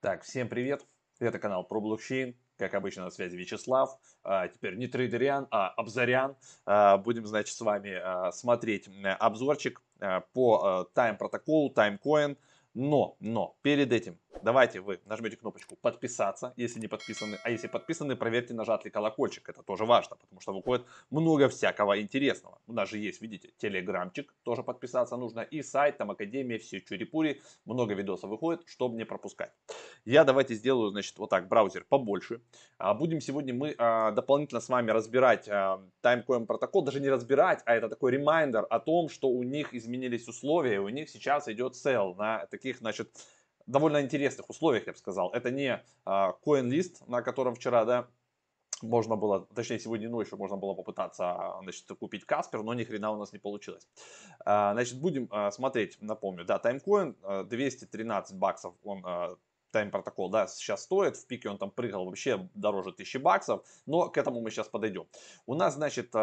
Так, всем привет! Это канал про блокчейн. Как обычно, на связи Вячеслав. А, теперь не трейдерян, а обзорян. А, будем, значит, с вами а, смотреть обзорчик а, по а, Time протоколу, Timecoin. Но, но, перед этим давайте вы нажмете кнопочку подписаться, если не подписаны. А если подписаны, проверьте, нажат ли колокольчик. Это тоже важно, потому что выходит много всякого интересного. У нас же есть, видите, телеграмчик, тоже подписаться нужно. И сайт, там Академия, все чурипури. Много видосов выходит, чтобы не пропускать. Я давайте сделаю, значит, вот так, браузер побольше. А будем сегодня мы а, дополнительно с вами разбирать а, Timecoin протокол. Даже не разбирать, а это такой ремайдер о том, что у них изменились условия. У них сейчас идет sell на таких, значит, довольно интересных условиях, я бы сказал. Это не а, CoinList, на котором вчера, да, можно было, точнее сегодня ночью можно было попытаться значит, купить Каспер, но ни хрена у нас не получилось. А, значит, будем а, смотреть, напомню, да, Timecoin 213 баксов он Time протокол, да, сейчас стоит, в пике он там прыгал вообще дороже 1000 баксов, но к этому мы сейчас подойдем. У нас, значит,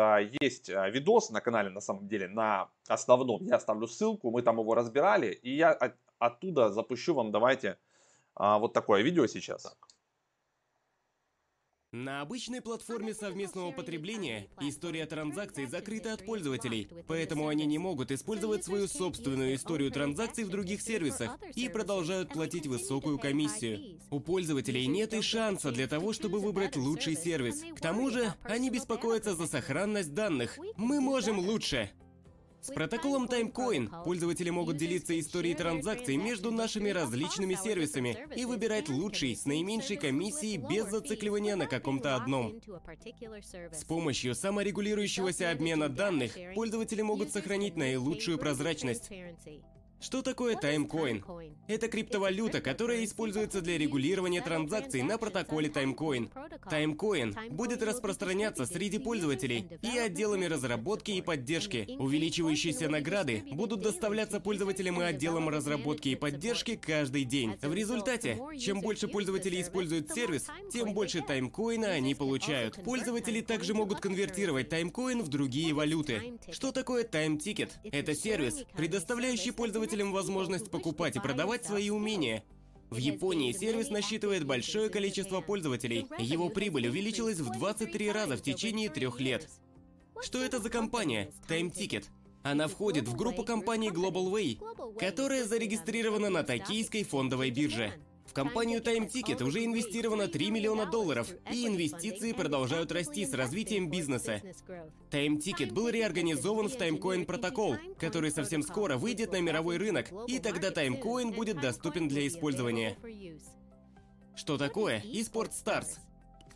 есть видос на канале, на самом деле, на основном, я оставлю ссылку, мы там его разбирали, и я оттуда запущу вам, давайте, а, вот такое видео сейчас. Так. На обычной платформе совместного потребления история транзакций закрыта от пользователей, поэтому они не могут использовать свою собственную историю транзакций в других сервисах и продолжают платить высокую комиссию. У пользователей нет и шанса для того, чтобы выбрать лучший сервис. К тому же, они беспокоятся за сохранность данных. Мы можем лучше. С протоколом Timecoin пользователи могут делиться историей транзакций между нашими различными сервисами и выбирать лучший с наименьшей комиссией без зацикливания на каком-то одном. С помощью саморегулирующегося обмена данных пользователи могут сохранить наилучшую прозрачность. Что такое Timecoin? Это криптовалюта, которая используется для регулирования транзакций на протоколе Timecoin. Timecoin будет распространяться среди пользователей и отделами разработки и поддержки. Увеличивающиеся награды будут доставляться пользователям и отделам разработки и поддержки каждый день. В результате, чем больше пользователей используют сервис, тем больше TimeCoin а они получают. Пользователи также могут конвертировать TimeCoin в другие валюты. Что такое Time Ticket? Это сервис, предоставляющий пользователям пользователям возможность покупать и продавать свои умения. В Японии сервис насчитывает большое количество пользователей. Его прибыль увеличилась в 23 раза в течение трех лет. Что это за компания? Time Ticket. Она входит в группу компаний Global Way, которая зарегистрирована на токийской фондовой бирже. В компанию Time Ticket уже инвестировано 3 миллиона долларов, и инвестиции продолжают расти с развитием бизнеса. Time Ticket был реорганизован в Timecoin протокол, который совсем скоро выйдет на мировой рынок, и тогда Timecoin будет доступен для использования. Что такое eSport Stars?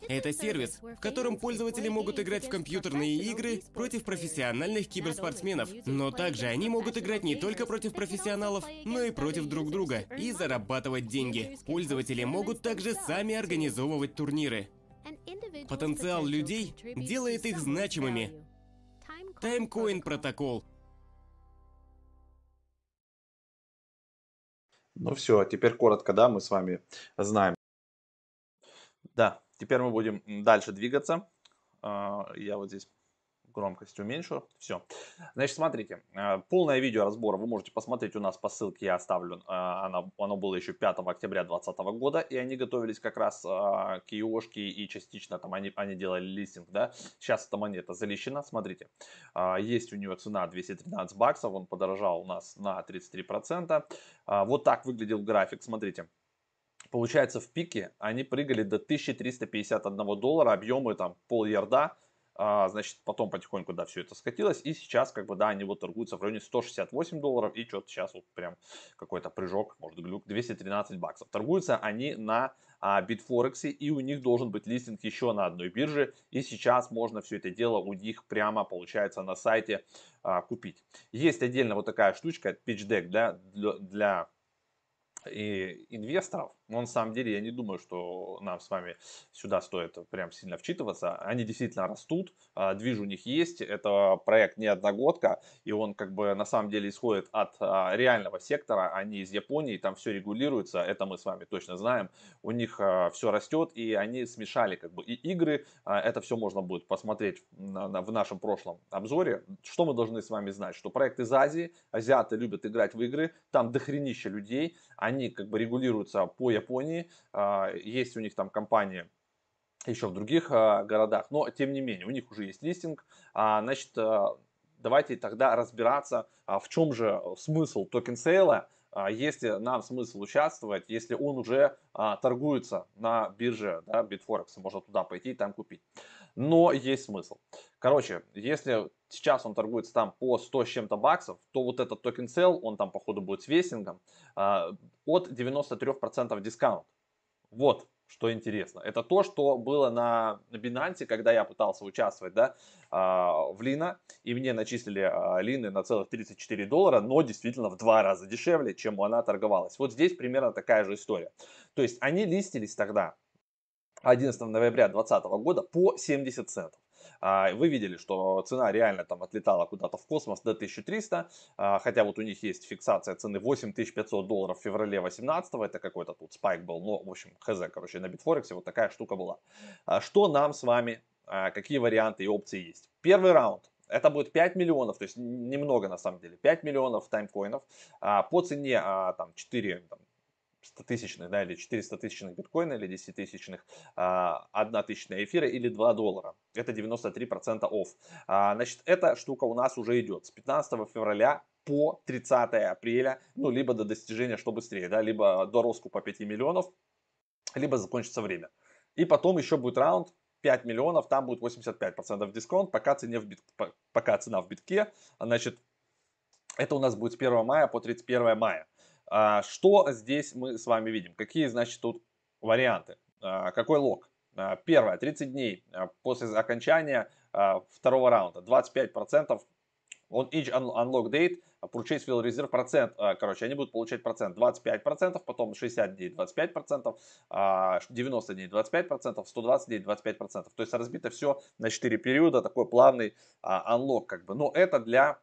Это сервис, в котором пользователи могут играть в компьютерные игры против профессиональных киберспортсменов. Но также они могут играть не только против профессионалов, но и против друг друга и зарабатывать деньги. Пользователи могут также сами организовывать турниры. Потенциал людей делает их значимыми. Timecoin протокол. Ну все, теперь коротко, да, мы с вами знаем. Да, Теперь мы будем дальше двигаться. А, я вот здесь громкость уменьшу. Все. Значит, смотрите, а, полное видео разбора вы можете посмотреть у нас по ссылке, я оставлю. А, оно, оно было еще 5 октября 2020 года, и они готовились как раз к EOшке, и частично там они, они делали листинг, да. Сейчас эта монета залищена, смотрите. Есть у нее цена 213 баксов, он подорожал у нас на 33%. Вот так выглядел график, смотрите. Получается, в пике они прыгали до 1351 доллара, объемы там пол ярда, а, значит, потом потихоньку, да, все это скатилось, и сейчас, как бы, да, они вот торгуются в районе 168 долларов, и что-то сейчас вот прям какой-то прыжок, может, глюк, 213 баксов. Торгуются они на а, Bitforex, и у них должен быть листинг еще на одной бирже, и сейчас можно все это дело у них прямо, получается, на сайте а, купить. Есть отдельно вот такая штучка, pitch deck, да, для, для и инвесторов, но на самом деле я не думаю, что нам с вами сюда стоит прям сильно вчитываться. Они действительно растут, а, движ у них есть, это проект не одногодка, и он как бы на самом деле исходит от а, реального сектора, они из Японии, там все регулируется, это мы с вами точно знаем, у них а, все растет, и они смешали как бы и игры, это все можно будет посмотреть в нашем прошлом обзоре. Что мы должны с вами знать? Что проект из Азии, азиаты любят играть в игры, там дохренища людей, они как бы регулируются по Японии. А, есть у них там компания еще в других а, городах, но тем не менее, у них уже есть листинг. А, значит, давайте тогда разбираться, в чем же смысл token sale а, если нам смысл участвовать, если он уже торгуется на бирже да, Bitforex, можно туда пойти и там купить. Но есть смысл. Короче, если сейчас он торгуется там по 100 с чем-то баксов, то вот этот токен sell, он там походу будет с весингом, от 93% дискаунт. Вот, что интересно. Это то, что было на, Binance, когда я пытался участвовать да, а, в Лина, и мне начислили а, Лины на целых 34 доллара, но действительно в два раза дешевле, чем она торговалась. Вот здесь примерно такая же история. То есть они листились тогда 11 ноября 2020 года по 70 центов. А, вы видели, что цена реально там отлетала куда-то в космос до 1300, а, хотя вот у них есть фиксация цены 8500 долларов в феврале 18 это какой-то тут спайк был, но в общем хз, короче, на Битфорексе вот такая штука была. А, что нам с вами, какие варианты и опции есть? Первый раунд, это будет 5 миллионов, то есть немного на самом деле, 5 миллионов таймкоинов по цене там, 4, там, 100 тысячных, да, или 400 тысячных биткоина, или 10 тысячных, 1 а, тысячная эфира или 2 доллара. Это 93% офф. А, значит, эта штука у нас уже идет с 15 февраля по 30 апреля, ну, либо до достижения, что быстрее, да, либо до раскупа 5 миллионов, либо закончится время. И потом еще будет раунд 5 миллионов, там будет 85% дисконт, пока, цене в бит, пока цена в битке, значит, это у нас будет с 1 мая по 31 мая. А, что здесь мы с вами видим? Какие, значит, тут варианты? А, какой лог? А, первое, 30 дней после окончания второго раунда, 25% on each unlock date, purchase will reserve процент, короче, они будут получать процент 25%, потом 60 дней 25%, 90 дней 25%, 120 дней 25%. То есть разбито все на 4 периода, такой плавный unlock как бы. Но это для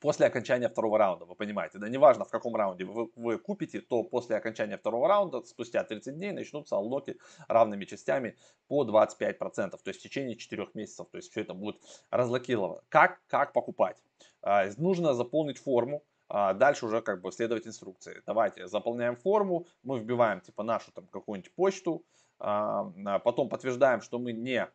после окончания второго раунда, вы понимаете, да, неважно в каком раунде вы, вы купите, то после окончания второго раунда, спустя 30 дней, начнутся аллоки равными частями по 25%, то есть в течение 4 месяцев, то есть все это будет разлокировано. Как, как покупать? А, нужно заполнить форму, а дальше уже как бы следовать инструкции. Давайте заполняем форму, мы вбиваем типа нашу там какую-нибудь почту, а, а потом подтверждаем, что мы не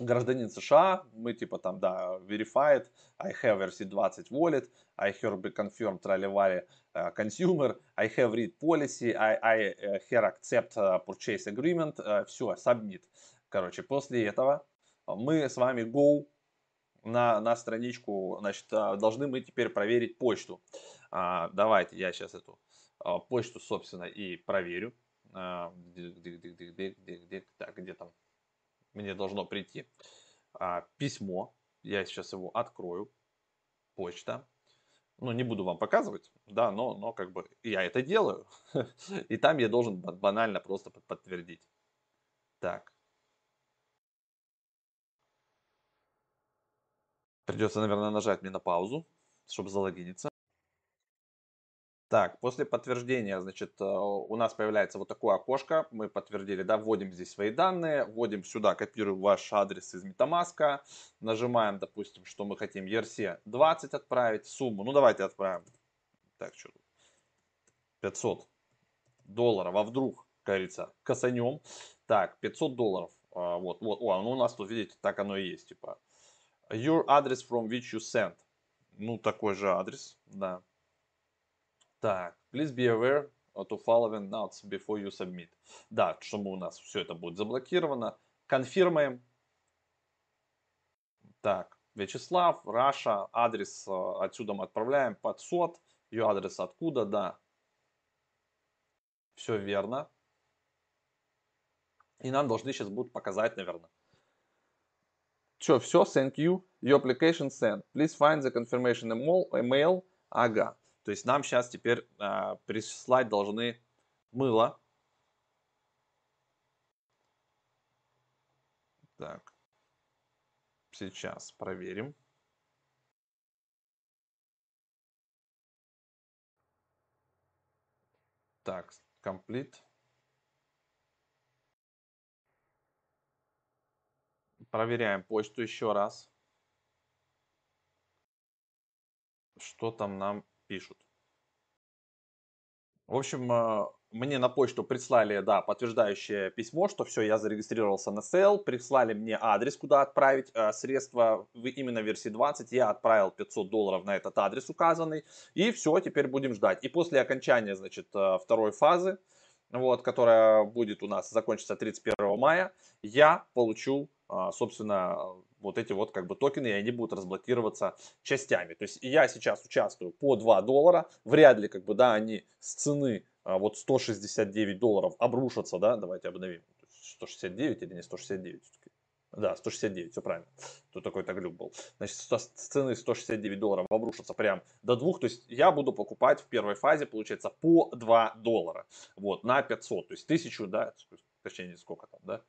гражданин США, мы типа там, да, verified, I have RC20 wallet, I have be confirmed Tralivari uh, consumer, I have read policy, I, I uh, here accept uh, purchase agreement, uh, все, submit. Короче, после этого мы с вами go на, на страничку, значит, должны мы теперь проверить почту. А, давайте я сейчас эту почту, собственно, и проверю. А, где, где, где, где, где, где, так, где там мне должно прийти а, письмо. Я сейчас его открою. Почта. Ну, не буду вам показывать, да, но, но как бы я это делаю. И там я должен банально просто подтвердить. Так. Придется, наверное, нажать мне на паузу, чтобы залогиниться. Так, после подтверждения, значит, э, у нас появляется вот такое окошко. Мы подтвердили, да, вводим здесь свои данные, вводим сюда, копируем ваш адрес из MetaMask, нажимаем, допустим, что мы хотим ERC20 отправить, сумму, ну давайте отправим, так, что тут, 500 долларов, а вдруг, как говорится, косанем. Так, 500 долларов, а, вот, вот, о, ну у нас тут, видите, так оно и есть, типа, your address from which you sent, ну такой же адрес, да. Так, please be aware to following notes before you submit. Да, чтобы у нас все это будет заблокировано. Конфирмаем. Так, Вячеслав, Раша, адрес э, отсюда мы отправляем под сот. Ее адрес откуда, да. Все верно. И нам должны сейчас будут показать, наверное. Что, все, thank you. Your application sent. Please find the confirmation email. Ага. То есть нам сейчас теперь э, прислать должны мыло. Так. Сейчас проверим. Так, комплит. Проверяем почту еще раз. Что там нам пишут. В общем, а, мне на почту прислали, да, подтверждающее письмо, что все, я зарегистрировался на sale, прислали мне адрес, куда отправить э, средства именно версии 20, я отправил 500 долларов на этот адрес указанный, и все, теперь будем ждать. И после окончания, значит, э, второй фазы, вот, которая будет у нас закончится 31 мая, я получу, э, собственно, вот эти вот как бы токены, и они будут разблокироваться частями. То есть я сейчас участвую по 2 доллара, вряд ли как бы, да, они с цены а вот 169 долларов обрушатся, да, давайте обновим, 169 или не 169, да, 169, все правильно. Тут такой-то глюк был. Значит, с цены 169 долларов обрушатся прям до двух. То есть я буду покупать в первой фазе, получается, по 2 доллара. Вот, на 500. То есть 1000, да, точнее, сколько там, да?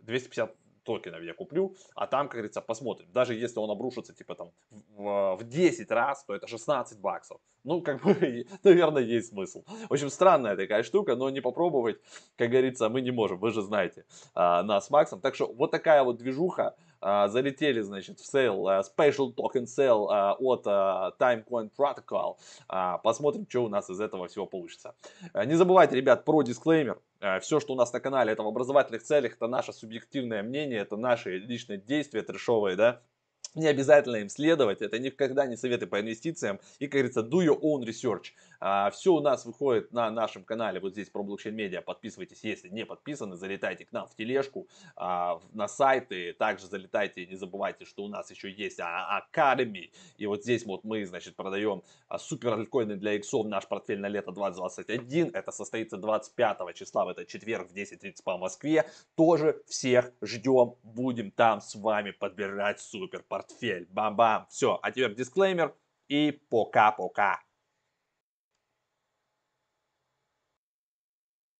250 токенов я куплю, а там, как говорится, посмотрим. Даже если он обрушится, типа там, в, в 10 раз, то это 16 баксов. Ну, как бы, наверное, есть смысл. В общем, странная такая штука, но не попробовать, как говорится, мы не можем. Вы же знаете а, нас с Максом. Так что вот такая вот движуха. А, залетели, значит, в sale, а, special token sale а, от а, Timecoin Protocol. А, посмотрим, что у нас из этого всего получится. Не забывайте, ребят, про дисклеймер. Все, что у нас на канале, это в образовательных целях, это наше субъективное мнение, это наши личные действия трешовые, да, не обязательно им следовать, это никогда не советы по инвестициям. И, как говорится, do your own research. А, все у нас выходит на нашем канале, вот здесь про блокчейн медиа. Подписывайтесь, если не подписаны, залетайте к нам в тележку, а, на сайты. Также залетайте, не забывайте, что у нас еще есть Academy. И вот здесь вот мы, значит, продаем а, супер альткоины для иксов, наш портфель на лето 2021. Это состоится 25 числа, в этот четверг в 10.30 по Москве. Тоже всех ждем, будем там с вами подбирать супер портфель. Бам-бам. Все, а теперь дисклеймер и пока-пока.